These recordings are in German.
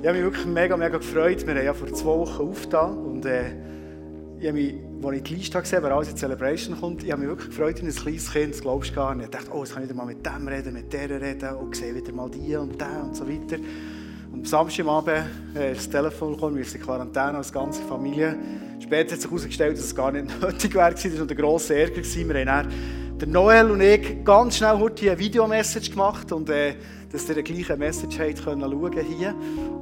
Ich habe mich wirklich mega, mega gefreut. Wir haben ja vor zwei Wochen aufgetan und äh, ich habe mich, als ich die Liste gesehen habe, wer alles in die Celebration kommt, ich habe mich wirklich gefreut wie ein kleines Kind, das glaubst du gar nicht. Ich dachte, oh, jetzt kann ich wieder mal mit dem reden, mit der reden und sehe wieder mal die und der und so weiter. Und am Samstagabend äh, das Telefon gekommen, wir sind in Quarantäne als ganze Familie. Später hat sich herausgestellt, dass es gar nicht nötig war. Das war ein grosser Ärger. Wir haben der Noel und ich ganz schnell heute eine Videomessage gemacht und äh, dass ihr die gleiche Message habt können schauen hier.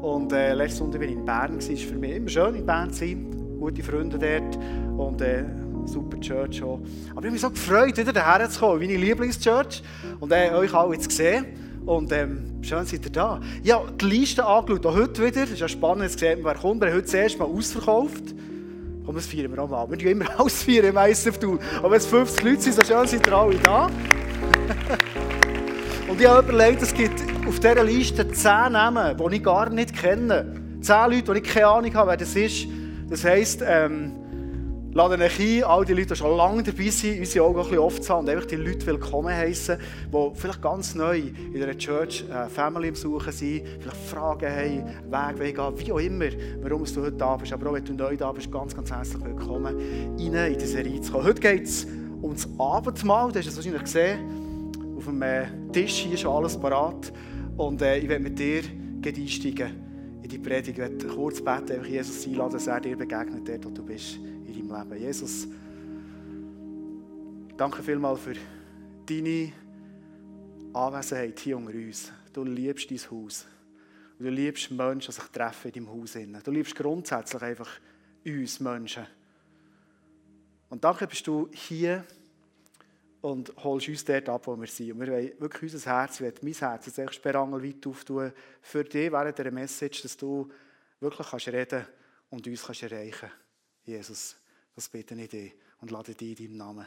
Und äh, letzten Sonntag war ich in Bern. Es war für mich immer schön, in Bern zu sein. Gute Freunde dort und äh, super Church auch. Aber ich habe mich so gefreut, wieder daher zu kommen, meine Lieblingschurch und äh, euch alle zu sehen. Und ähm, schön seid ihr da. Ja, die Liste angeschaut, auch heute wieder. Es ist ja spannend zu sehen, wer kommt. Wir haben heute das erste Mal ausverkauft. Komm, das feiern wir auch mal. Wir tun immer ausfeiern im ISF. Aber wenn es 50 Leute sind, so schön seid ihr alle da. Und ich habe überlegt, es gibt auf dieser Liste 10 Namen, die ich gar nicht kenne. 10 Leute, die ich keine Ahnung habe, wer das ist. Das heisst, ähm, laden euch ein, all die Leute, die schon lange dabei sind, unsere Augen ein bisschen oft zu haben und einfach die Leute willkommen heißen, die vielleicht ganz neu in einer Church äh, Family im Suchen sind, vielleicht Fragen haben, Weg gehen, wie auch immer, warum du heute da bist. Aber auch wenn du neu da bist, ganz, ganz herzlich willkommen, rein in diese Serie zu kommen. Heute geht es um das Abendmahl, du hast es wahrscheinlich gesehen auf dem äh, Tisch hier schon alles parat. Und äh, ich werde mit dir einsteigen in die Predigt. Ich werde kurz beten, einfach Jesus einladen, dass er dir begegnet, dort, wo du bist in deinem Leben. Jesus, danke vielmals für deine Anwesenheit hier unter uns. Du liebst dein Haus. Du liebst Menschen, die sich treffen in deinem Haus. Du liebst grundsätzlich einfach uns Menschen. Und danke bist du hier und holst uns dort ab, wo wir sind. Und wir wollen wirklich unser Herz, ich mein Herz jetzt echt sperrangelweit auftun für dich während dieser Message, dass du wirklich kannst reden und uns kannst erreichen Jesus, das bitte ich dich und lade dich in deinem Namen.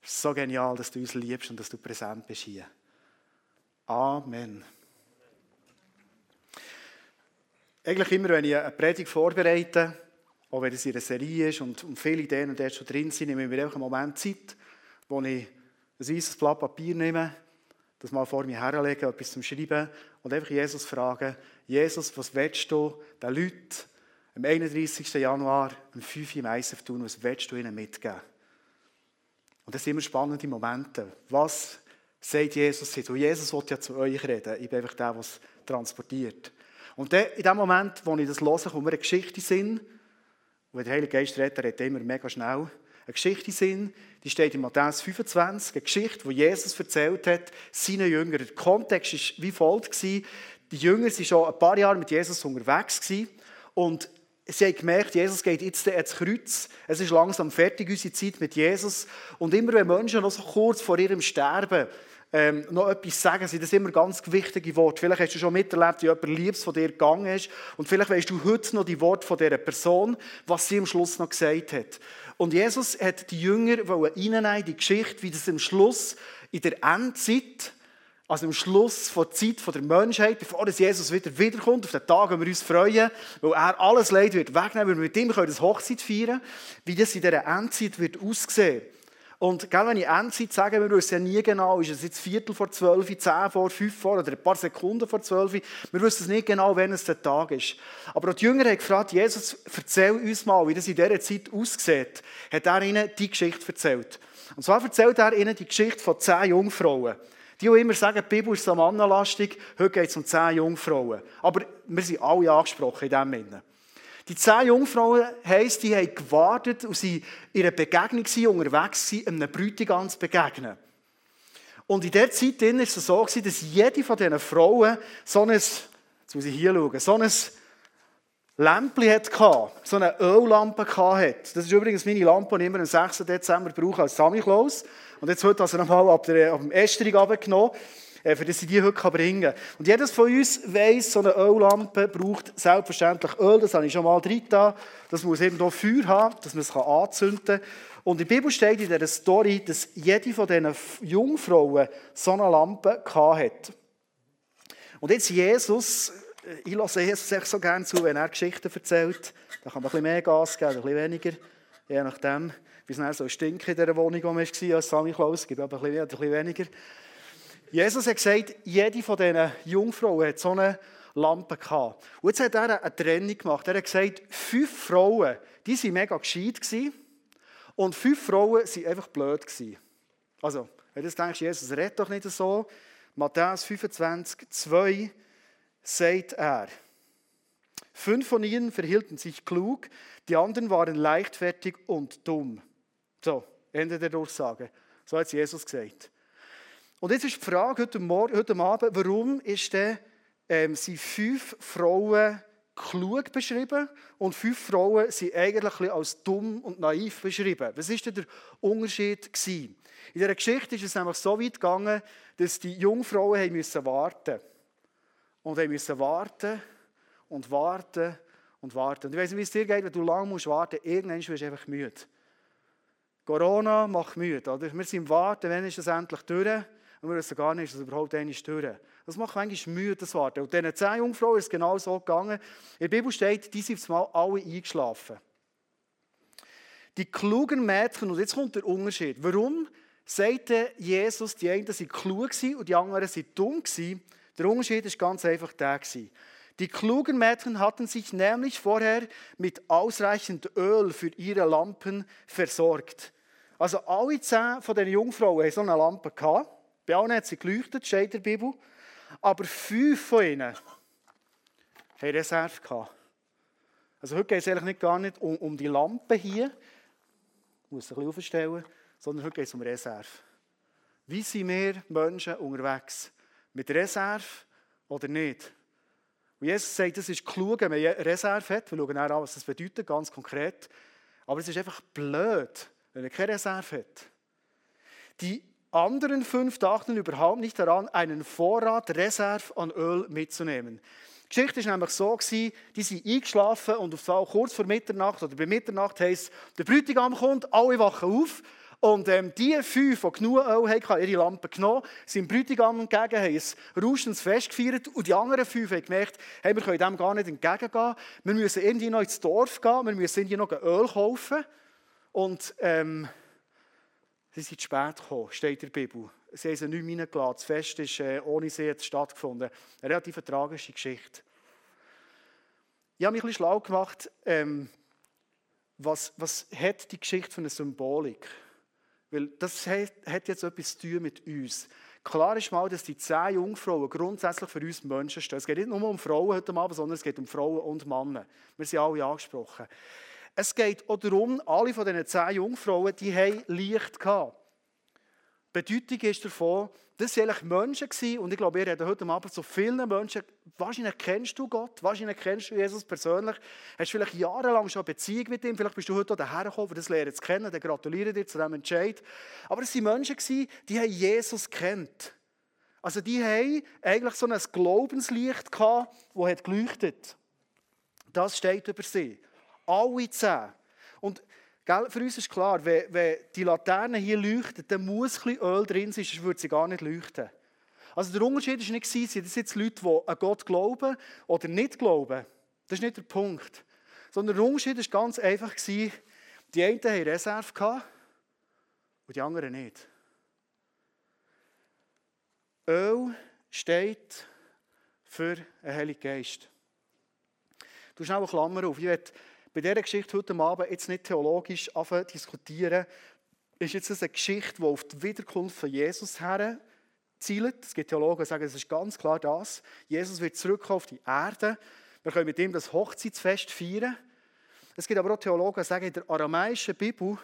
Es ist so genial, dass du uns liebst und dass du präsent bist hier. Amen. Eigentlich immer, wenn ich eine Predigt vorbereite, auch wenn es in einer Serie ist und, viele Ideen und dort schon drin sind, nehme ich mir einfach einen Moment Zeit, wo ich ein weißes Blatt Papier nehme, das mal vor mir herlege, etwas zum Schreiben und einfach Jesus fragen, Jesus, was willst du den Leuten am 31. Januar um 5 Uhr im ISF tun, was willst du ihnen mitgeben? Und das sind immer spannende Momente. Was sagt Jesus jetzt? Und Jesus will ja zu euch reden. Ich bin einfach der, der es transportiert. Und in dem Moment, wo ich das höre, kommt mir eine Geschichte in. Und der Heilige Geist redet, redet er immer mega schnell eine Geschichte sind, die steht in Matthäus 25, eine Geschichte, die Jesus erzählt hat, seinen Jüngern. Der Kontext war wie folgt. Die Jünger waren schon ein paar Jahre mit Jesus unterwegs und sie haben gemerkt, Jesus geht jetzt ins Kreuz. Es ist langsam fertig, unsere Zeit mit Jesus. Und immer wenn Menschen noch so kurz vor ihrem Sterben ähm, noch etwas sagen, sind das immer ganz wichtige Worte. Vielleicht hast du schon miterlebt, wie jemand Liebes von dir gegangen ist. Und vielleicht weißt du heute noch die Worte von dieser Person, was sie am Schluss noch gesagt hat. Und Jesus hat die Jünger reinnehmen in die Geschichte, wie das am Schluss in der Endzeit, also am Schluss der Zeit der Menschheit, bevor Jesus wieder wiederkommt, auf den Tag, wo wir uns freuen, weil er alles Leid wird wegnehmen, weil wir mit ihm das Hochzeit feiern wie das in dieser Endzeit wird aussehen. Und gell, wenn ich Endzeit sage, wir wissen ja nie genau, ist es jetzt Viertel vor zwölf, zehn vor, fünf vor oder ein paar Sekunden vor zwölf. Wir wissen es nicht genau, wann es der Tag ist. Aber die Jünger haben gefragt, Jesus, erzähl uns mal, wie das in dieser Zeit aussieht. Hat er ihnen die Geschichte erzählt. Und zwar erzählt er ihnen die Geschichte von zehn Jungfrauen. Die, die immer sagen, die Bibel ist so mannenlastig, heute geht es um zehn Jungfrauen. Aber wir sind alle angesprochen in diesem Sinne. Die zehn Jungfrauen heisst, die haben gewartet und sie in einer Begegnung waren, unterwegs waren, einem Bräutigam zu begegnen. Und in dieser Zeit war es so, dass jede von diesen Frauen so ein, jetzt muss ich hier schauen, so ein Lämpchen hatte, so eine Öllampe hatte. Das ist übrigens meine Lampe, die ich immer am 6. Dezember brauche als Sammy Klaus. Und jetzt heute also nochmal ab, der, ab dem Esterung abgenommen. Äh, für das ich die heute bringen kann. Und jedes von uns weiss, so eine Öllampe braucht selbstverständlich Öl, das habe ich schon mal drin da. Das muss eben hier Feuer haben, dass man es anzünden kann. Und in der Bibel steht in dieser Story, dass jede von diesen Jungfrauen so eine Lampe hatte. Und jetzt Jesus, äh, ich lasse Jesus so gerne zu, wenn er Geschichten erzählt. Da kann man ein bisschen mehr Gas geben, ein bisschen weniger, je nachdem, wie es so stinkt in dieser Wohnung, wo man war als Sammy Klaus. Es gibt aber ein bisschen weniger. Jesus hat gesagt, jede von diesen Jungfrauen hat so eine Lampen gehabt. Und jetzt hat er eine Trennung gemacht. Er hat gesagt, fünf Frauen, die waren mega gescheit und fünf Frauen waren einfach blöd. Also, wenn du denkst, Jesus redet doch nicht so. Matthäus 25, 2 sagt er, fünf von ihnen verhielten sich klug, die anderen waren leichtfertig und dumm. So, Ende der Durchsage. So hat Jesus gesagt. Und jetzt ist die Frage heute, Morgen, heute Abend, warum ist denn, ähm, sind fünf Frauen klug beschrieben und fünf Frauen sind eigentlich als dumm und naiv beschrieben. Was ist denn der Unterschied gewesen? In dieser Geschichte ist es nämlich so weit gegangen, dass die Jungfrauen haben müssen warten und haben müssen warten und warten und warten. Und ich weiß nicht, wie es dir geht, wenn du lange musst warten irgendwann wirst du einfach müde. Corona macht müde. Oder? Wir sind im Warten, wann ist es endlich durch? Und wir wissen gar nicht, ist es überhaupt einmal durch. Das macht manchmal müde, das Warten. Und diesen zehn Jungfrauen ist es genau so gegangen. In der Bibel steht, die sind mal alle eingeschlafen. Die klugen Mädchen, und jetzt kommt der Unterschied. Warum sagte Jesus, die einen sind klug und die anderen sind dumm Der Unterschied ist ganz einfach der Die klugen Mädchen hatten sich nämlich vorher mit ausreichend Öl für ihre Lampen versorgt. Also alle zehn von den Jungfrauen hatten so eine Lampe. Bei allen hat sie geleuchtet, steht in der Bibel. Aber fünf von ihnen haben Reserve. Also heute geht es eigentlich nicht gar nicht um, um die Lampe hier, ich muss ein bisschen aufstellen, sondern heute geht es um Reserve. Wie sind wir Menschen unterwegs? Mit Reserve oder nicht? Und Jesus sagt, es ist klug, wenn man Reserve hat. Wir schauen auch an, was das bedeutet, ganz konkret. Aber es ist einfach blöd, wenn man keine Reserve hat. Die anderen fünf dachten überhaupt nicht daran, einen Vorrat Reserve an Öl mitzunehmen. Die Geschichte war nämlich so, die sind eingeschlafen und auf kurz vor Mitternacht oder bei Mitternacht heisst der Bräutigam kommt, alle wachen auf und ähm, die fünf, die genug Öl hatten, ihre Lampen genommen, sind Bräutigam entgegen, haben ein rauschendes Fest gefeiert und die anderen fünf haben gemerkt, hey, wir können dem gar nicht entgegengehen, wir müssen irgendwie noch ins Dorf gehen, wir müssen irgendwie noch Öl kaufen und ähm, Sie sind zu spät gekommen, steht in der Bibel. Sie haben sie nicht mehr reingelassen. Das Fest ist äh, ohne sie stattgefunden. Eine relativ tragische Geschichte. Ich habe mich ein bisschen schlau gemacht, ähm, was, was hat die Geschichte für eine Symbolik? Weil das hat, jetzt etwas zu tun mit uns. Klar ist mal, dass die zehn Jungfrauen grundsätzlich für uns Menschen stehen. Es geht nicht nur um Frauen heute Abend, sondern es geht um Frauen und Männer. Wir sind alle angesprochen. Es geht auch darum, alle von diesen zehn Jungfrauen, die haben Licht gehabt. Die Bedeutung ist davon, das waren eigentlich Menschen und ich glaube, ihr redet heute Abend so vielen Menschen. Wahrscheinlich kennst du Gott, wahrscheinlich kennst du Jesus persönlich, hast vielleicht jahrelang schon eine Beziehung mit ihm, vielleicht bist du heute hierher gekommen, um das Lernen zu kennen, dann gratuliere dir zu diesem Entscheid. Aber es waren Menschen, die haben Jesus kennt. Also die haben eigentlich so ein Glaubenslicht gehabt, das geleuchtet Das steht über sie. Alle zehn. Und gell, für uns ist klar, wenn, wenn die Laterne hier leuchtet, dann muss ein bisschen Öl drin sein, sonst würde sie gar nicht leuchten. Also der Unterschied war nicht, sind das jetzt Leute, die an Gott glauben oder nicht glauben. Das ist nicht der Punkt. Sondern der Unterschied war ganz einfach, die einen hatten Reserve und die anderen nicht. Öl steht für einen Heiligen Geist. Du schnell eine Klammer auf. Ich bei dieser Geschichte heute Abend jetzt nicht theologisch diskutieren, ist jetzt eine Geschichte, die auf die Wiederkunft von Jesus her zielt. Es gibt Theologen, die sagen, es ist ganz klar das. Jesus wird zurückkommen auf die Erde. Wir können mit ihm das Hochzeitsfest feiern. Es gibt aber auch Theologen, die sagen, in der aramäischen Bibel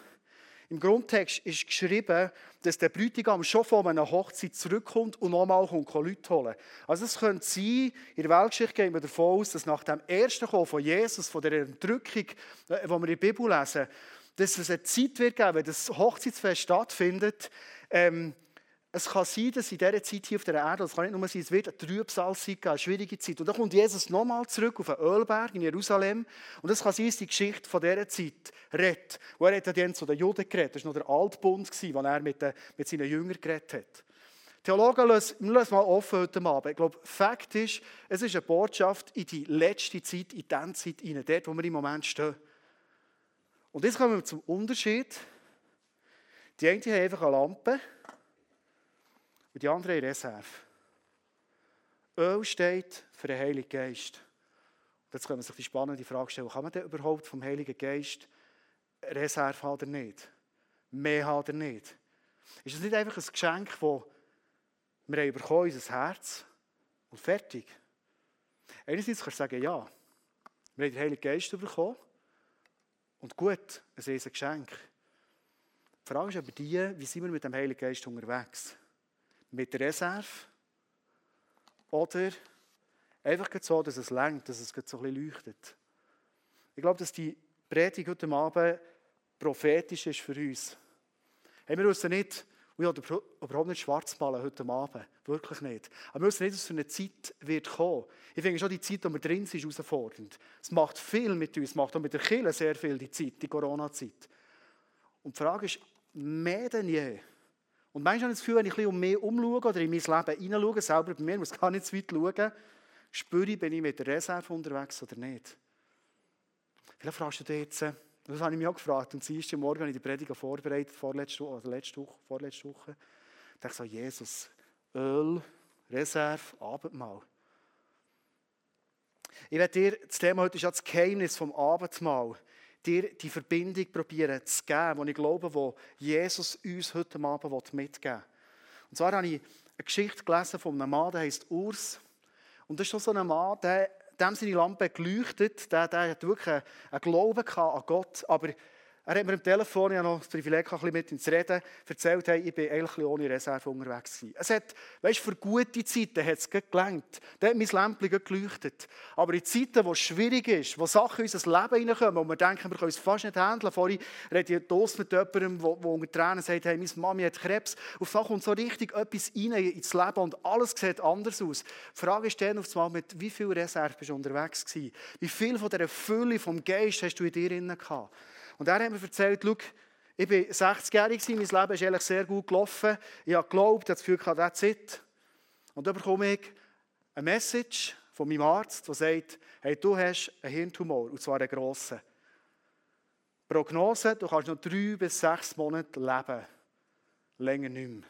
im Grundtext ist geschrieben, dass der Bräutigam schon von einer Hochzeit zurückkommt und nochmal Leute holen. Also es könnte sein, in der Weltgeschichte gehen wir davon aus, dass nach dem ersten Kommen von Jesus, von der Entrückung, die äh, wir in der Bibel lesen, dass es eine Zeit wird geben, wenn das Hochzeitsfest stattfindet, ähm, es kann sein, dass in dieser Zeit hier auf der Erde, das kann nicht nur sein, es wird eine Trübsalzeit geben, eine schwierige Zeit. Und dann kommt Jesus nochmal zurück auf den Ölberg in Jerusalem. Und es kann sein, dass die Geschichte von dieser Zeit redet. Und er hat dann zu den Juden geredet. Das war noch der Altbund, den er mit, den, mit seinen Jüngern geredet hat. Theologen lassen, lassen mal offen heute Abend. Ich glaube, Fakt ist, es ist eine Botschaft in die letzte Zeit, in die Zeit hinein, dort, wo wir im Moment stehen. Und jetzt kommen wir zum Unterschied. Die einen haben einfach eine Lampe und die andere in Reserve. Öl steht für den Heiligen Geist. Und jetzt können wir sich die spannende Frage stellen, kann man denn überhaupt vom Heiligen Geist Reserve haben oder nicht? Mehr haben oder nicht? Ist das nicht einfach ein Geschenk, das wir haben bekommen, unser Herz und fertig? Einerseits kannst du sagen, ja, wir haben den Heiligen Geist bekommen und gut, ein riesiges Geschenk. Die Frage ist aber die, wie sind wir mit dem Heiligen Geist unterwegs? Mit Reserve oder einfach so, dass es längt, dass es so ein bisschen leuchtet? Ich glaube, dass die Predigt heute Abend prophetisch ist für uns. Hey, wir wissen nicht, ich will überhaupt nicht schwarz malen heute Abend. Wirklich nicht. Aber wir wissen nicht, was für eine Zeit wird kommen. Ich finde schon, die Zeit, in der wir drin sind, ist herausfordernd. Es macht viel mit uns, es macht auch mit der Kirche sehr viel, die Zeit, die Corona-Zeit. Und die Frage ist, mehr denn je. Und manchmal habe ich das Gefühl, wenn ich ein bisschen um mich umschaue oder in mein Leben hineinschaue, selber bei mir, muss gar nicht zu weit schauen, spüre ich, bin ich mit der Reserve unterwegs oder nicht. Vielleicht fragst du dich jetzt, das habe ich mich auch gefragt. Und sie ist Morgen habe ich die Predigt vorbereitet, vorletzte Woche, oder letzte Woche, vorletzte Woche. Ich dachte so, Jesus, Öl, Reserve, Abendmahl. Ich werde dir, das Thema heute ist ja das Geheimnis vom Abendmahl dir die Verbindung probieren zu geben, die ich glaube, wo Jesus uns heute Abend mitgeben will. Und zwar habe ich eine Geschichte gelesen von einem Mann, der heißt Urs. Und das ist so ein Mann, der, dem seine Lampe geleuchtet, der, der hat wirklich einen Glauben an Gott, aber er hat mir am Telefon, ich noch das Privileg, ein bisschen mit ihm zu reden, erzählt, hey, ich bin eigentlich ohne Reserve unterwegs gewesen. Es hat, weißt, für gute Zeiten hat es gelangt. Da hat mein Lämpchen geleuchtet. Aber in Zeiten, wo es schwierig ist, wo Sachen in unser Leben hineinkommen, wo wir denken, wir können es fast nicht handeln. Vorhin rede ich Toast mit jemandem, der unter Tränen sagt, hey, meine Mami hat Krebs. Auf einmal kommt so richtig etwas rein ins Leben und alles sieht anders aus. Die Frage ist dann auf einmal, mit wie viel Reserve bist du unterwegs gewesen? Wie viel von dieser Fülle vom Geist hast du in dir drin gehabt? Und er hat mir erzählt, schau, ich war 60-jährig, mein Leben ist eigentlich sehr gut gelaufen. Ich habe geglaubt, ich habe das Gefühl, that's it. Und dann bekomme ich eine Message von meinem Arzt, der sagt, hey, du hast einen Hirntumor, und zwar einen grossen. Prognose, du kannst noch drei bis sechs Monate leben. Länger nicht mehr.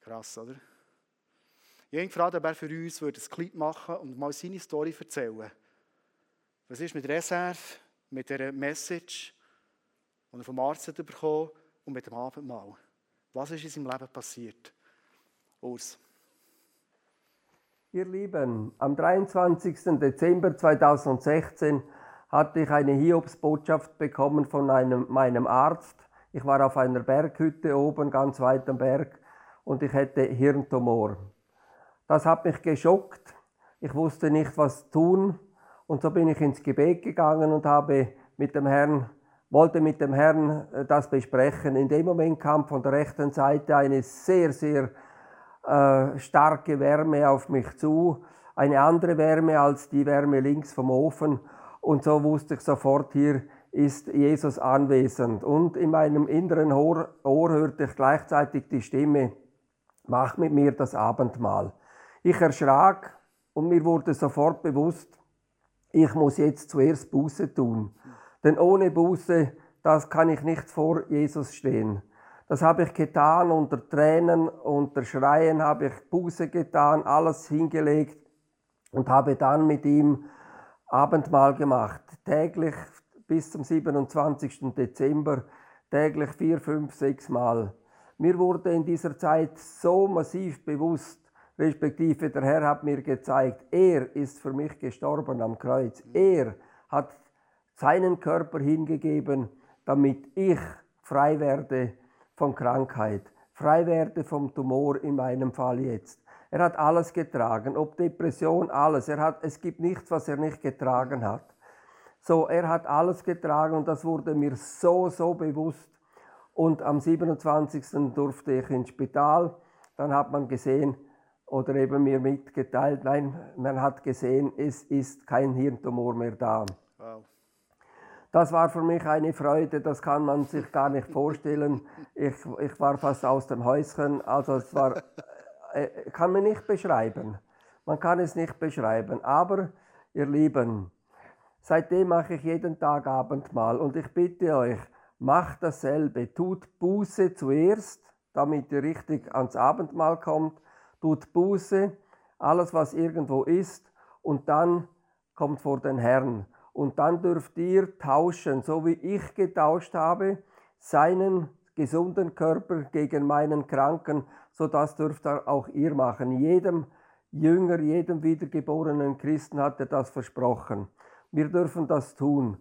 Krass, oder? Ich habe gefragt, ob er für uns ein Clip machen und mal seine Story erzählen Was ist mit Reserve? Mit dieser Message, die er vom Arzt hat bekommen und mit dem Abendmahl. Was ist in seinem Leben passiert? Urs. Ihr Lieben, am 23. Dezember 2016 hatte ich eine Hiobsbotschaft bekommen von einem, meinem Arzt. Ich war auf einer Berghütte oben, ganz weit am Berg, und ich hätte Hirntumor. Das hat mich geschockt. Ich wusste nicht, was tun. Und so bin ich ins Gebet gegangen und habe mit dem Herrn, wollte mit dem Herrn äh, das besprechen. In dem Moment kam von der rechten Seite eine sehr, sehr äh, starke Wärme auf mich zu. Eine andere Wärme als die Wärme links vom Ofen. Und so wusste ich sofort, hier ist Jesus anwesend. Und in meinem inneren Ohr, Ohr hörte ich gleichzeitig die Stimme, mach mit mir das Abendmahl. Ich erschrak und mir wurde sofort bewusst, ich muss jetzt zuerst Buße tun. Denn ohne Buße, das kann ich nicht vor Jesus stehen. Das habe ich getan, unter Tränen, unter Schreien habe ich Buße getan, alles hingelegt und habe dann mit ihm Abendmahl gemacht. Täglich bis zum 27. Dezember, täglich vier, fünf, sechs Mal. Mir wurde in dieser Zeit so massiv bewusst, respektive der Herr hat mir gezeigt, er ist für mich gestorben am Kreuz. Er hat seinen Körper hingegeben, damit ich frei werde von Krankheit, frei werde vom Tumor in meinem Fall jetzt. Er hat alles getragen, ob Depression, alles. Er hat, es gibt nichts, was er nicht getragen hat. So, er hat alles getragen und das wurde mir so, so bewusst. Und am 27. durfte ich ins Spital. Dann hat man gesehen, oder eben mir mitgeteilt, nein, man hat gesehen, es ist kein Hirntumor mehr da. Wow. Das war für mich eine Freude, das kann man sich gar nicht vorstellen. Ich, ich war fast aus dem Häuschen, also es war, äh, kann man nicht beschreiben. Man kann es nicht beschreiben, aber ihr Lieben, seitdem mache ich jeden Tag Abendmahl und ich bitte euch, macht dasselbe, tut Buße zuerst, damit ihr richtig ans Abendmahl kommt tut Buße alles was irgendwo ist, und dann kommt vor den Herrn. Und dann dürft ihr tauschen, so wie ich getauscht habe, seinen gesunden Körper gegen meinen kranken, so das dürft auch ihr machen. Jedem Jünger, jedem wiedergeborenen Christen hat er das versprochen. Wir dürfen das tun.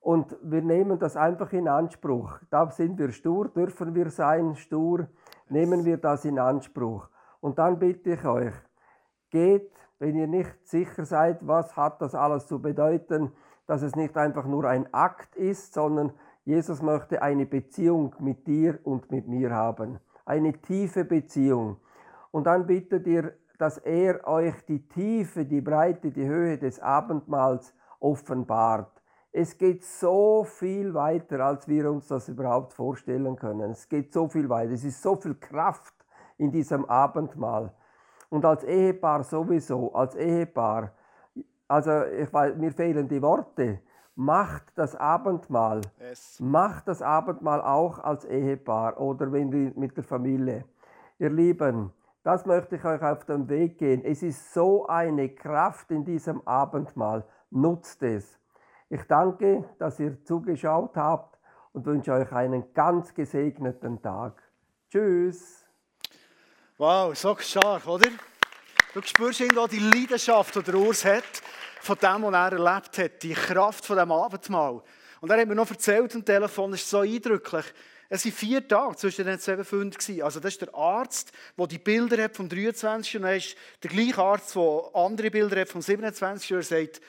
Und wir nehmen das einfach in Anspruch. Da sind wir stur, dürfen wir sein, stur, nehmen wir das in Anspruch. Und dann bitte ich euch, geht, wenn ihr nicht sicher seid, was hat das alles zu bedeuten, dass es nicht einfach nur ein Akt ist, sondern Jesus möchte eine Beziehung mit dir und mit mir haben. Eine tiefe Beziehung. Und dann bittet ihr, dass er euch die Tiefe, die Breite, die Höhe des Abendmahls offenbart. Es geht so viel weiter, als wir uns das überhaupt vorstellen können. Es geht so viel weiter. Es ist so viel Kraft in diesem Abendmahl. Und als Ehepaar sowieso, als Ehepaar, also ich weiß, mir fehlen die Worte. Macht das Abendmahl. Yes. Macht das Abendmahl auch als Ehepaar oder wenn wir mit der Familie. Ihr Lieben, das möchte ich euch auf den Weg gehen. Es ist so eine Kraft in diesem Abendmahl. Nutzt es. Ich danke, dass ihr zugeschaut habt und wünsche euch einen ganz gesegneten Tag. Tschüss. Wow, so stark, oder? Du spürst irgendwo die Leidenschaft, die der Urs hat von dem, was er erlebt hat, die Kraft von dem Abendmahl. Und er hat mir noch erzählt am Telefon, das ist so eindrücklich. Es waren vier Tage zwischen den zwei Funden. Also das ist der Arzt, der die Bilder hat vom 23. Und dann ist der gleiche Arzt, der andere Bilder hat vom 27. Und er sagt,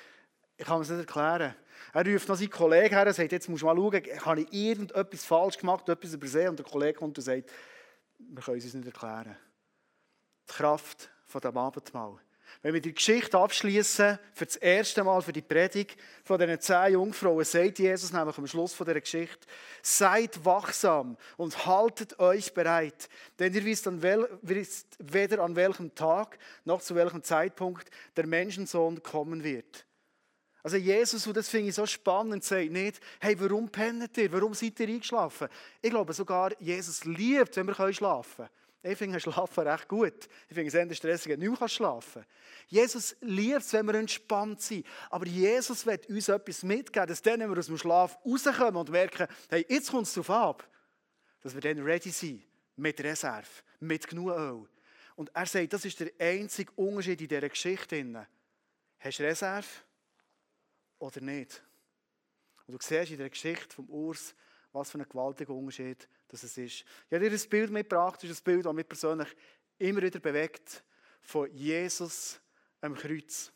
ich kann es nicht erklären. Er ruft noch seinen Kollegen her und sagt, jetzt musst du mal schauen, habe ich irgendetwas falsch gemacht, etwas übersehen? Und der Kollege kommt und sagt, wir können es uns nicht erklären. Die Kraft von dem Abendmahl. Wenn wir die Geschichte abschließen, für das erste Mal für die Predigt von diesen zehn Jungfrauen, sagt Jesus nämlich am Schluss von dieser Geschichte: Seid wachsam und haltet euch bereit, denn ihr wisst, an wel, wisst weder an welchem Tag noch zu welchem Zeitpunkt der Menschensohn kommen wird. Also Jesus, und das finde ich so spannend, sagt nicht, hey, warum pennt ihr, warum seid ihr eingeschlafen? Ich glaube sogar, Jesus liebt, wenn wir schlafen können. Ich finde Schlafen recht gut. Ich finde es eher stressig, wenn du nicht schlafen Jesus liebt es, wenn wir entspannt sind. Aber Jesus will uns etwas mitgeben, dass dann, wenn wir aus dem Schlaf rauskommen und merken, hey, jetzt kommt es darauf ab, dass wir dann ready sind, mit Reserve, mit genug Öl. Und er sagt, das ist der einzige Unterschied in dieser Geschichte. Hast du Reserve oder nicht? Und du siehst in der Geschichte vom Urs, was für ein gewaltiger Unterschied das ist. Ich habe dir ein Bild mitgebracht, das ist ein Bild, das mich persönlich immer wieder bewegt, von Jesus am Kreuz.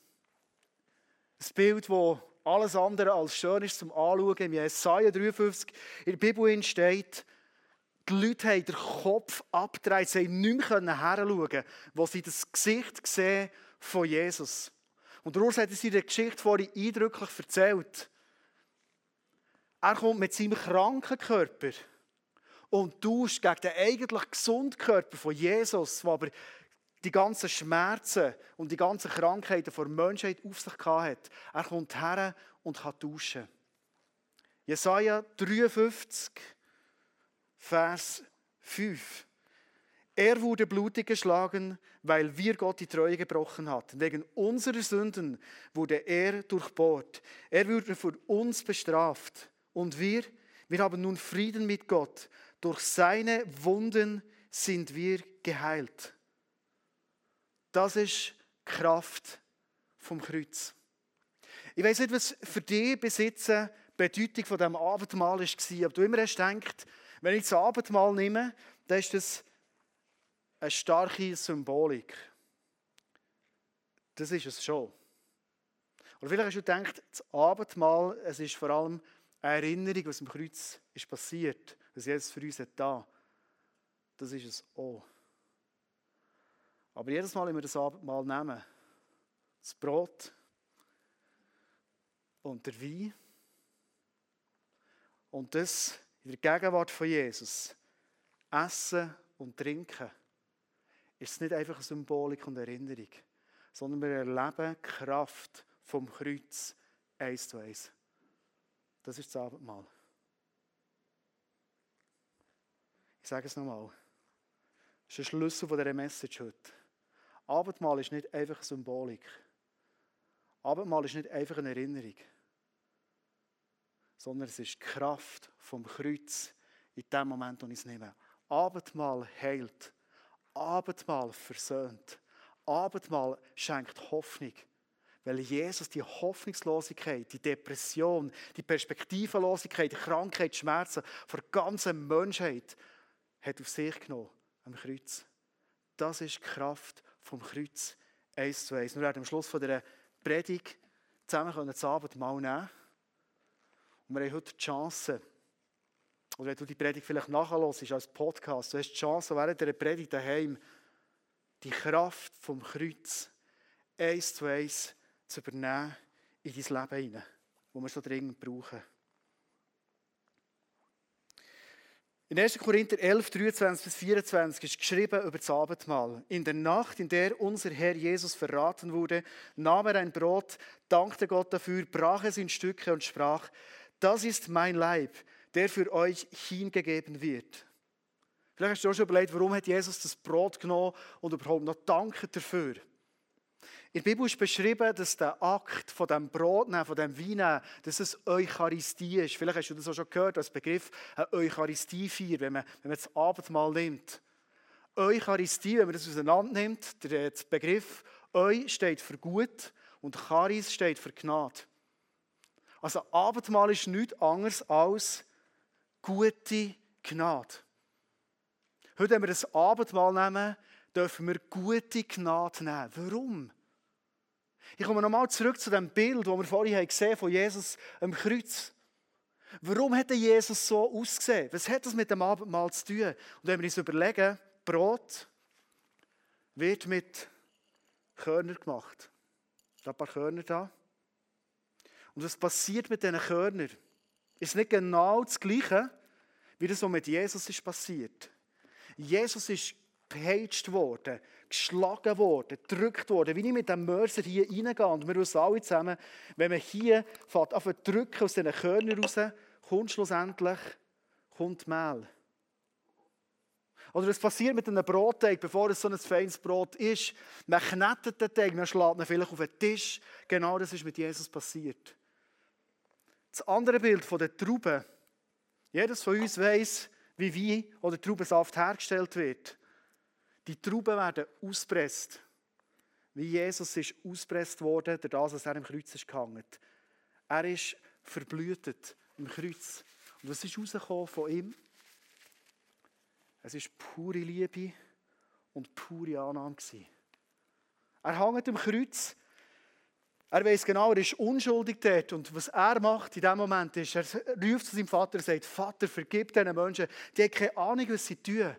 Ein Bild, das alles andere als schön ist zum Anschauen. Im Jesaja 53 in der Bibel steht, die Leute haben den Kopf abgedreht, sie konnten nicht mehr hinschauen, wo sie das Gesicht von Jesus. Und Urs hat in der Geschichte vorhin eindrücklich erzählt. Er kommt mit seinem kranken Körper und tauscht gegen den eigentlich gesunden Körper von Jesus, der aber die ganzen Schmerzen und die ganzen Krankheiten der Menschheit auf sich hat. Er kommt her und kann tauschen. Jesaja 53, Vers 5. Er wurde blutig geschlagen, weil wir Gott die Treue gebrochen hatten. Wegen unserer Sünden wurde er durchbohrt. Er wurde für uns bestraft. Und wir, wir haben nun Frieden mit Gott. Durch seine Wunden sind wir geheilt. Das ist Kraft vom Kreuz. Ich weiß nicht, was für dich besitzen Bedeutung von dem Abendmahl war. Aber du immer hast gedacht, wenn ich das Abendmahl nehme, dann ist das eine starke Symbolik. Das ist es schon. Oder vielleicht hast du gedacht, das Abendmahl, es ist vor allem eine Erinnerung, was am Kreuz ist passiert, was Jesus für uns hat da. Das ist es auch. Aber jedes Mal, wenn wir das Abendmahl nehmen, das Brot und der Wein und das in der Gegenwart von Jesus essen und trinken, ist es nicht einfach eine Symbolik und Erinnerung, sondern wir erleben die Kraft vom Kreuz eins zu eins. Das ist das Abendmahl. Ich sage es nochmal. Das ist der Schlüssel von dieser Message heute. Abendmahl ist nicht einfach Symbolik. Abendmahl ist nicht einfach eine Erinnerung, sondern es ist die Kraft vom Kreuz in dem Moment, wo ich es nehme. Abendmahl heilt. Abendmahl versöhnt. Abendmahl schenkt Hoffnung. Weil Jesus die Hoffnungslosigkeit, die Depression, die Perspektivenlosigkeit, die Krankheit, die Schmerzen der ganzen Menschheit hat auf sich genommen am Kreuz. Das ist die Kraft vom Kreuz eins zu eins. Wir werden am Schluss von dieser Predigt zusammen das Abendmahl nehmen. Und wir haben heute die Chance, oder wenn du die Predigt vielleicht nachhörst als Podcast, du hast die Chance, während der Predigt daheim die Kraft vom Kreuz eins zu eins zu übernehmen in dein Leben hinein, wo wir so dringend brauchen. In 1. Korinther 11, 23 bis 24 ist geschrieben über das Abendmahl. In der Nacht, in der unser Herr Jesus verraten wurde, nahm er ein Brot, dankte Gott dafür, brach es in Stücke und sprach, das ist mein Leib, der für euch hingegeben wird. Vielleicht hast du auch schon überlegt, warum hat Jesus das Brot genommen und überhaupt noch dankt dafür. In der Bibel ist beschrieben, dass der Akt von dem Brot nehmen, von dem Wein dass es Eucharistie ist. Vielleicht hast du das auch schon gehört als Begriff, eine Eucharistiefeier, wenn man, wenn man das Abendmahl nimmt. Eucharistie, wenn man das auseinander nimmt, der Begriff Eu steht für gut und Charis steht für Gnade. Also Abendmahl ist nichts anderes als gute Gnade. Heute, wenn wir das Abendmahl nehmen, dürfen wir gute Gnade nehmen. Warum? Ich komme nochmal zurück zu dem Bild, das wir vorhin gesehen haben von Jesus am Kreuz. Warum hat Jesus so ausgesehen? Was hat das mit dem Abendmahl zu tun? Und wenn wir uns überlegen, Brot wird mit Körnern gemacht. Da ein paar Körner da. Und was passiert mit diesen Körnern? Ist nicht genau das Gleiche, wie das, was mit Jesus ist passiert. Jesus ist gepaged worden, geschlagen worden, gedrückt worden. Wie ich mit dem Mörser hier reingehe, und wir wissen alle zusammen, wenn man hier fährt, auf drücken aus diesen Körnern raus, kommt schlussendlich kommt Mehl. Oder was passiert mit einem Brotteig, bevor es so ein feines Brot ist? Man knetet den Teig, man schlägt ihn vielleicht auf den Tisch. Genau das ist mit Jesus passiert. Das andere Bild von den Trauben. Jedes von uns weiß, wie Wein oder Traubensaft hergestellt wird. Die Trauben werden auspresst. Wie Jesus ist auspresst worden, durch das, was er im Kreuz ist gehangen. Er ist verblühtet im Kreuz. Und was ist rausgekommen von ihm? Es ist pure Liebe und pure Annahme. Er hängt im Kreuz. Er weiß genau, er ist unschuldig dort. Und was er macht in dem Moment ist, er ruft zu seinem Vater und sagt, Vater, vergib diesen Menschen, die haben keine Ahnung, was sie tun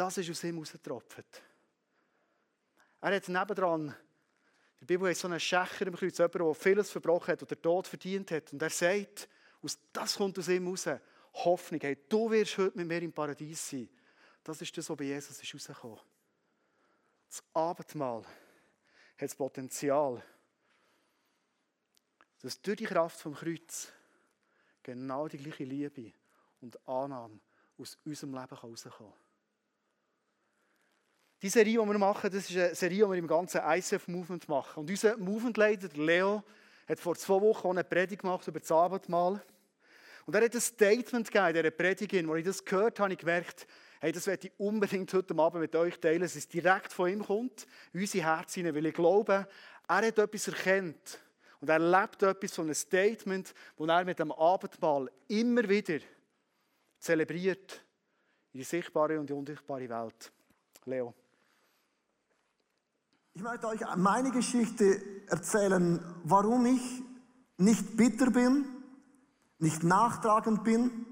das ist aus ihm rausgetropft. Er hat nebendran, in der Bibel hat so einen Schächer im Kreuz, jemand, der vieles verbrochen hat oder Tod verdient hat. Und er sagt, das kommt aus ihm raus, Hoffnung, hey, du wirst heute mit mir im Paradies sein. Das ist das, was bei Jesus ist rausgekommen. Das Abendmahl hat das Potenzial, dass durch die Kraft vom Kreuz genau die gleiche Liebe und Annahme aus unserem Leben herauskommen kann. Die Serie, die wir machen, das ist eine Serie, die wir im ganzen ICF-Movement machen. Und unser Movement-Leiter, Leo, hat vor zwei Wochen eine Predigt gemacht über das Abendmahl. Und er hat ein Statement gegeben dieser Predigt, wo ich das gehört habe, habe ich gemerkt, hey, das werde ich unbedingt heute Abend mit euch teilen, es direkt von ihm kommt, in unsere Herzen weil ich glaube, er hat etwas erkannt. Und er lebt etwas von einem Statement, das er mit dem Abendmahl immer wieder zelebriert in die sichtbare und die unsichtbare Welt. Leo. Ich möchte euch meine Geschichte erzählen, warum ich nicht bitter bin, nicht nachtragend bin,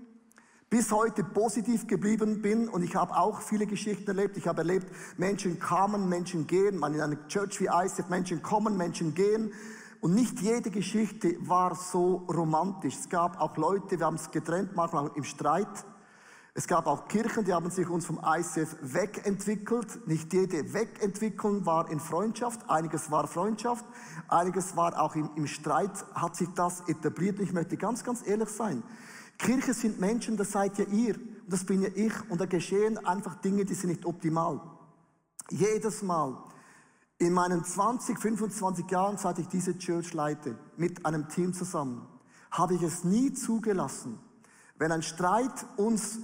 bis heute positiv geblieben bin und ich habe auch viele Geschichten erlebt. Ich habe erlebt, Menschen kamen, Menschen gehen, man in einer Church wie ICF, Menschen kommen, Menschen gehen. Und nicht jede Geschichte war so romantisch. Es gab auch Leute, wir haben es getrennt, manchmal im Streit. Es gab auch Kirchen, die haben sich uns vom ICF wegentwickelt. Nicht jede Wegentwicklung war in Freundschaft. Einiges war Freundschaft. Einiges war auch im, im Streit, hat sich das etabliert. Ich möchte ganz, ganz ehrlich sein. Kirche sind Menschen, das seid ja ihr. Und das bin ja ich. Und da geschehen einfach Dinge, die sind nicht optimal. Jedes Mal, In meinen 20, 25 Jahren, seit ich diese Church leite, mit einem Team zusammen, habe ich es nie zugelassen. Wenn ein Streit uns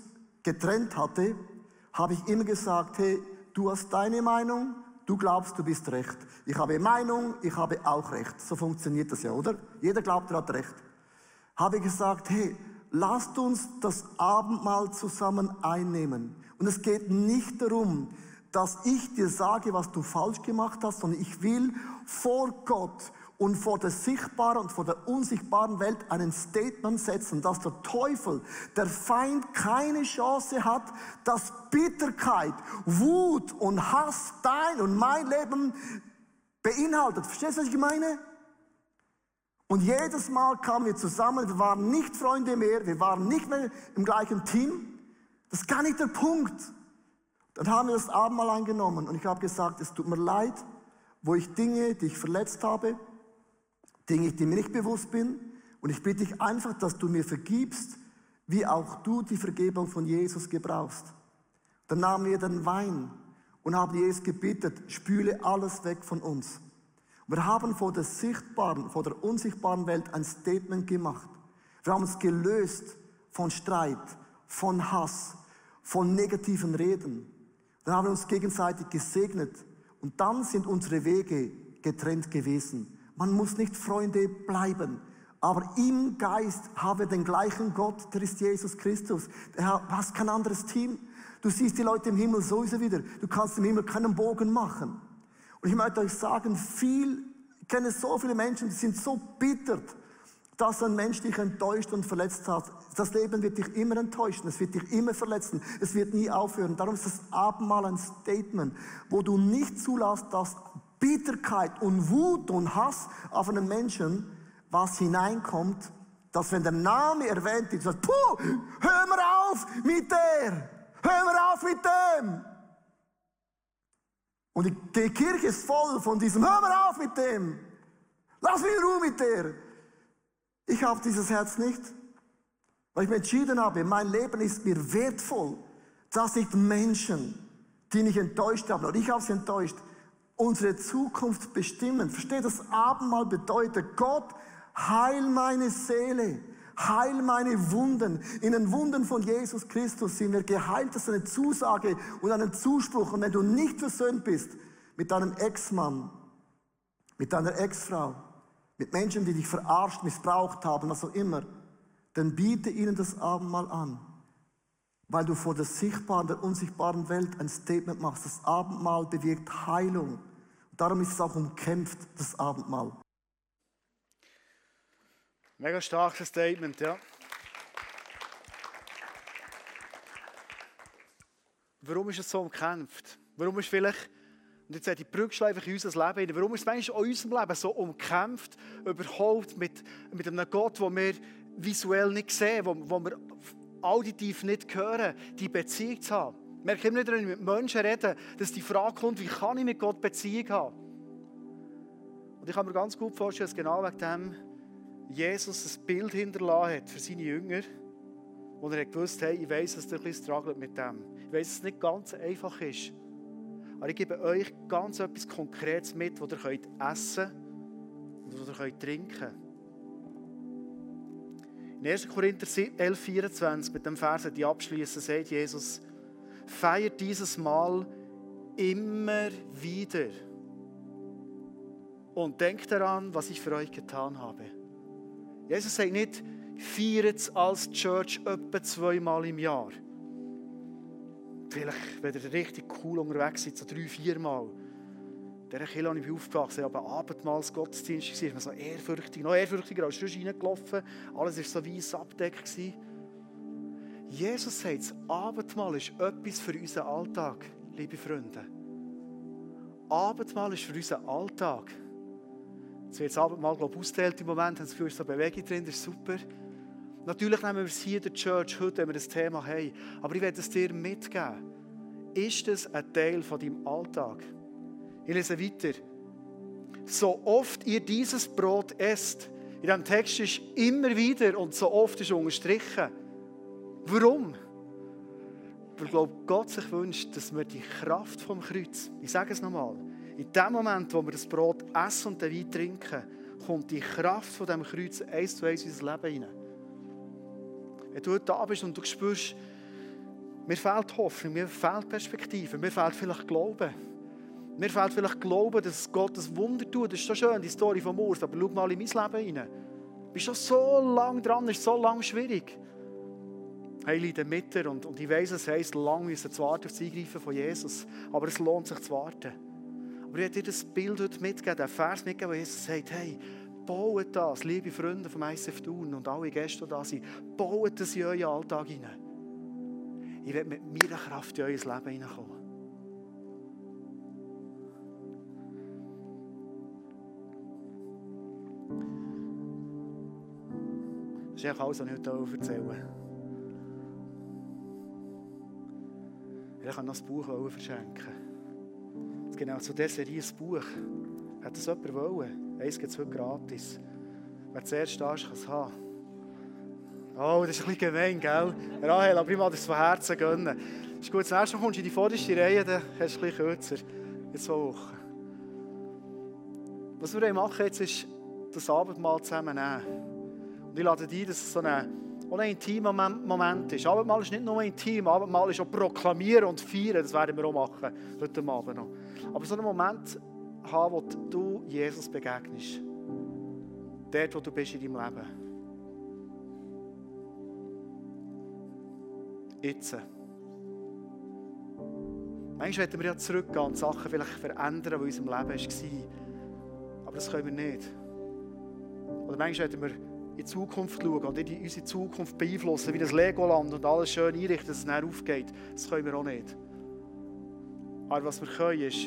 getrennt hatte, habe ich immer gesagt, hey, du hast deine Meinung, du glaubst, du bist recht. Ich habe Meinung, ich habe auch recht. So funktioniert das ja, oder? Jeder glaubt, er hat recht. Habe gesagt, hey, lasst uns das Abendmahl zusammen einnehmen. Und es geht nicht darum, dass ich dir sage, was du falsch gemacht hast, sondern ich will vor Gott und vor der sichtbaren und vor der unsichtbaren Welt einen Statement setzen, dass der Teufel, der Feind keine Chance hat, dass Bitterkeit, Wut und Hass dein und mein Leben beinhaltet. Verstehst du, was ich meine? Und jedes Mal kamen wir zusammen, wir waren nicht Freunde mehr, wir waren nicht mehr im gleichen Team. Das ist gar nicht der Punkt. Dann haben wir das Abendmahl eingenommen und ich habe gesagt, es tut mir leid, wo ich Dinge, die ich verletzt habe, Dinge, die mir nicht bewusst bin. Und ich bitte dich einfach, dass du mir vergibst, wie auch du die Vergebung von Jesus gebrauchst. Dann nahmen wir den Wein und haben Jesus gebeten, spüle alles weg von uns. Wir haben vor der sichtbaren, vor der unsichtbaren Welt ein Statement gemacht. Wir haben uns gelöst von Streit, von Hass, von negativen Reden. Dann haben wir uns gegenseitig gesegnet und dann sind unsere Wege getrennt gewesen. Man muss nicht Freunde bleiben. Aber im Geist haben wir den gleichen Gott, der ist Jesus Christus. Der hat kein anderes Team. Du siehst die Leute im Himmel sowieso wieder. Du kannst im Himmel keinen Bogen machen. Und ich möchte euch sagen, viel, ich kenne so viele Menschen, die sind so bittert, dass ein Mensch dich enttäuscht und verletzt hat. Das Leben wird dich immer enttäuschen, es wird dich immer verletzen, es wird nie aufhören. Darum ist das Abendmahl ein Statement, wo du nicht zulässt, dass Bitterkeit und Wut und Hass auf einen Menschen was hineinkommt, dass wenn der Name erwähnt wird, sagt, puh, hör mal auf mit der, hör mal auf mit dem. Und die Kirche ist voll von diesem, hör mal auf mit dem, lass mich in Ruhe mit der. Ich habe dieses Herz nicht, weil ich mir entschieden habe, mein Leben ist mir wertvoll, dass ich Menschen, die mich enttäuscht haben, oder ich habe sie enttäuscht, unsere Zukunft bestimmen. Versteht das Abendmahl bedeutet, Gott, heil meine Seele, heil meine Wunden. In den Wunden von Jesus Christus sind wir geheilt. Das ist eine Zusage und einen Zuspruch. Und wenn du nicht versöhnt bist mit deinem Ex-Mann, mit deiner Ex-Frau, mit Menschen, die dich verarscht, missbraucht haben, was auch immer, dann biete ihnen das Abendmahl an. Weil du vor der sichtbaren, der unsichtbaren Welt ein Statement machst. Das Abendmahl bewirkt Heilung. Darum ist es auch umkämpft, das Abendmahl. Mega starkes Statement, ja. Warum ist es so umkämpft? Warum ist vielleicht, und jetzt die Brücke einfach in unser Leben hinein, warum ist es manchmal in unserem Leben so umkämpft, überhaupt mit, mit einem Gott, den wir visuell nicht sehen, wo, wo wir auditiv nicht hören, die Beziehung zu haben. Ich merke immer wenn ich mit Menschen rede, dass die Frage kommt, wie kann ich mit Gott Beziehung haben? Und ich kann mir ganz gut vorstellen, dass genau wegen dem Jesus ein Bild hinterlassen hat für seine Jünger, wo er gewusst hat, ich weiß, dass ihr ein bisschen mit dem. Ich weiß, dass es nicht ganz einfach ist. Aber ich gebe euch ganz etwas Konkretes mit, das ihr könnt essen und was ihr könnt trinken könnt. In 1. Korinther 11, 24, mit dem Vers, die abschließen, sagt Jesus, feiert dieses Mal immer wieder. Und denkt daran, was ich für euch getan habe. Jesus sagt nicht, feiert es als Church etwa zweimal im Jahr. Vielleicht, wenn ihr richtig cool unterwegs seid, so drei, viermal. Dieser Kirche habe ich aufgewachsen, aber Abendmahlsgottesdienst war, man so ehrfürchtig, noch ehrfürchtiger als sonst reingelaufen. Alles war so weiss abgedeckt. Jesus sagt, das Abendmahl ist etwas für unseren Alltag, liebe Freunde. Abendmahl ist für unseren Alltag. Jetzt wird das Abendmahl, glaube ich, ausgeteilt im Moment, haben das Gefühl, so Bewegung drin, das ist super. Natürlich nehmen wir es hier in der Church heute, wenn wir das Thema haben. Aber ich werde es dir mitgeben. Ist es ein Teil von deinem Alltag? Ich lese weiter. So oft ihr dieses Brot esst, in diesem Text ist immer wieder und so oft ist unterstrichen. Warum? Weil glaube, Gott sich wünscht, dass wir die Kraft vom Kreuz, ich sage es nochmal, In dem Moment, wo wir das Brot essen und den Wein trinken, kommt die Kraft von dem Kreuz eins zu eins in unser Leben hinein. Wenn du da bist und du spürst, mir fehlt Hoffnung, mir fehlt Perspektive, mir fehlt vielleicht Glauben. Mir fehlt vielleicht Glauben, dass Gott das Wunder tut. Das ist so schön, die Story von Urs, aber schau mal in mein Leben hinein. Du bist schon so lange dran, ist so lange schwierig. Hey, leide mit und, und ich weiss, es heisst, lange müssen zu warten auf das Eingreifen von Jesus. Aber es lohnt sich zu warten. Aber ich werde dir das Bild heute mitgeben, den Vers mitgeben, wo Jesus sagt, hey, baut das, liebe Freunde vom ICF Thun und alle Gäste, die da sind, baut das in euren Alltag hinein. Ich werde mit meiner Kraft in euer Leben hineinkommen. Ist alles, was ich heute erzählen. Ich kann noch ein Buch verschenken. Es auch zu dieser Serie ein Buch. Hat das jemand wollen? Eins gibt es heute gratis. Wer zuerst da ist, kann es haben. Oh, das ist ein bisschen gemein, gell? Rahel, aber ich will das von Herzen gönnen. Ist gut, das nächste Mal kommst du in die vorderste Reihe, dann hast du ein bisschen kürzer. In zwei Wochen. Was wir machen jetzt ist, das Abendmahl zusammen nehmen. Und ich lade dich ein, dass es so ein, ein intimer Moment ist. Abendmahl ist nicht nur intim, Abendmahl ist auch proklamieren und feiern. Das werden wir auch machen, heute Abend noch. Aber so einen Moment haben, wo du Jesus begegnest. Dort, wo du bist in deinem Leben. jetzt. Manchmal wollen wir ja zurückgehen und Sachen vielleicht verändern, die in unserem Leben waren. Aber das können wir nicht. Oder manchmal wollen wir in die Zukunft schauen und in unsere Zukunft beeinflussen, wie das Legoland und alles schön einrichten, dass es näher aufgeht. Das können wir auch nicht. Aber was wir können, ist,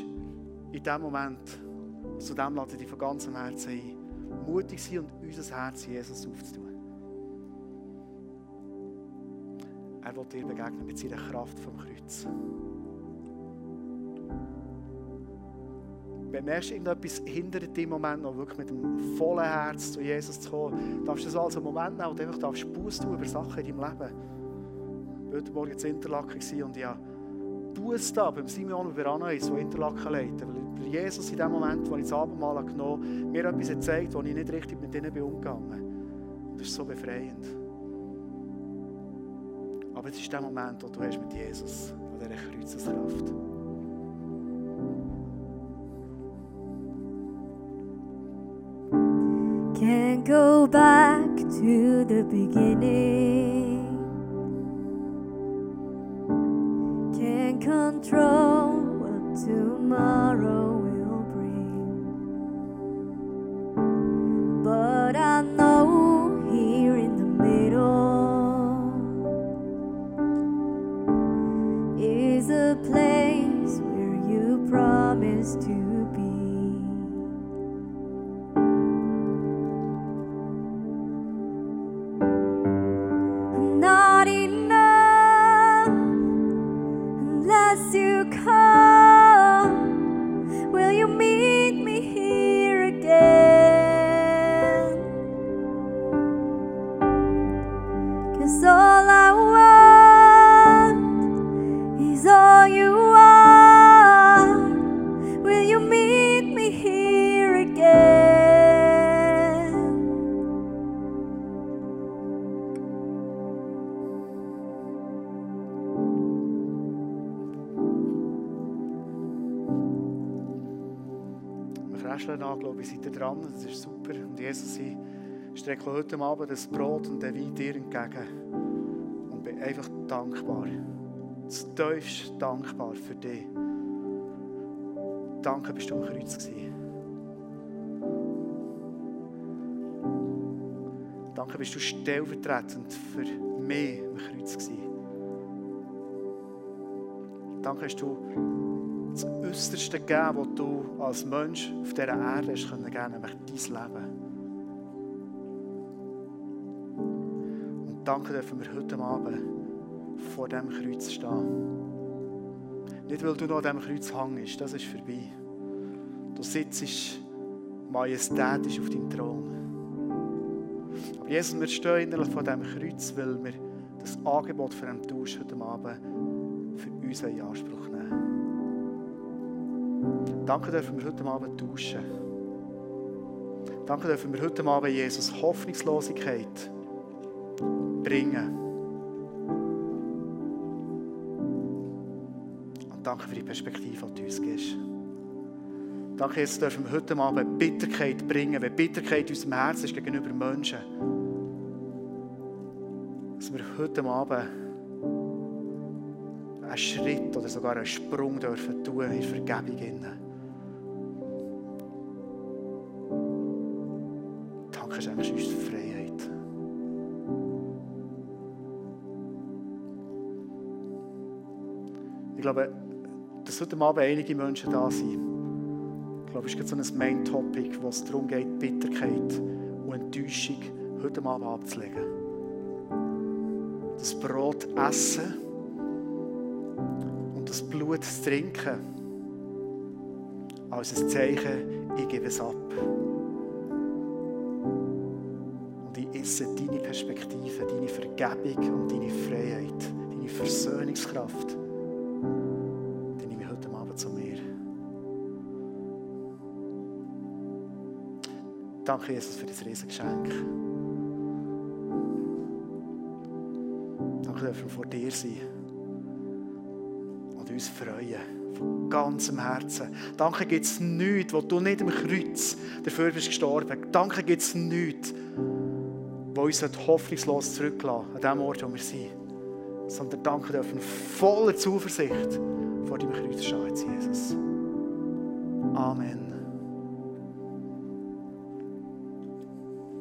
in dem Moment, zu dem laden ich von ganzem Herzen ein, mutig sein und unser Herz Jesus aufzutun. Er will dir begegnen mit seiner Kraft vom Kreuz. Wenn du merkst, irgendetwas hindert im Moment noch wirklich mit einem vollen Herz zu Jesus zu kommen, darfst du das als einen Moment nehmen und einfach darfst Buß tun über Sachen in deinem Leben. Ich war heute Morgen in Interlaken und ja, Buß da beim Simeon und Beranois, der Interlaken leiten. Weil Jesus in dem Moment, wo ich das Abendmahl genommen habe, mir etwas gezeigt, wo ich nicht richtig mit ihnen umgegangen bin. Das ist so befreiend. Aber es ist der Moment, wo du hast mit Jesus an dieser Kreuzeskraft. Can't go back to the beginning. Can't control what tomorrow dran, das ist super. Und Jesus, ich strecke heute Abend das Brot und den Wein dir entgegen und bin einfach dankbar. Zutiefst dankbar für dich. Danke, bist du am Kreuz gewesen. Danke, bist du stellvertretend für mich am Kreuz gewesen. Danke, hast du das Äußerste gegeben, was du als Mensch auf dieser Erde hast können geben, nämlich dein Leben. Und danke dürfen wir heute Abend vor diesem Kreuz stehen. Nicht, weil du noch an diesem Kreuz hängst, das ist vorbei. Du sitzt majestätisch auf deinem Thron. Aber Jesus, wir stehen innerlich vor diesem Kreuz, weil wir das Angebot von einem Tausch heute Abend für uns in Anspruch nehmen. Danke dürfen wir heute Abend tauschen. Danke dürfen wir heute Abend Jesus Hoffnungslosigkeit bringen. Und danke für die Perspektive, die du uns gibst. Danke, Jesus, dürfen wir heute Abend Bitterkeit bringen, wenn Bitterkeit in unserem Herzen ist gegenüber Menschen. Dass wir heute Abend einen Schritt oder sogar einen Sprung dürfen tun in Vergebung. Innen. Schenkst uns Freiheit. Ich glaube, dass heute Abend einige Menschen da sind. Ich glaube, es ist so ein Main-Topic, wo es darum geht, Bitterkeit und Enttäuschung heute Abend abzulegen. Das Brot essen und das Blut trinken als ein Zeichen, ich gebe es ab. Perspektive, deine Vergebung und deine Freiheit, deine Versöhnungskraft. Die nehme ich heute Abend zu mir. Danke, Jesus, für das Riesengeschenk. Danke, dürfen wir vor dir sein und uns freuen. Von ganzem Herzen. Danke gibt es nichts, wo du nicht am Kreuz dafür bist gestorben. Danke gibt es nichts, wo uns hoffnungslos zurücklassen an dem Ort, wo wir sind. Sondern danke dürfen voller Zuversicht vor deinem Kreuz stehen, Jesus. Amen.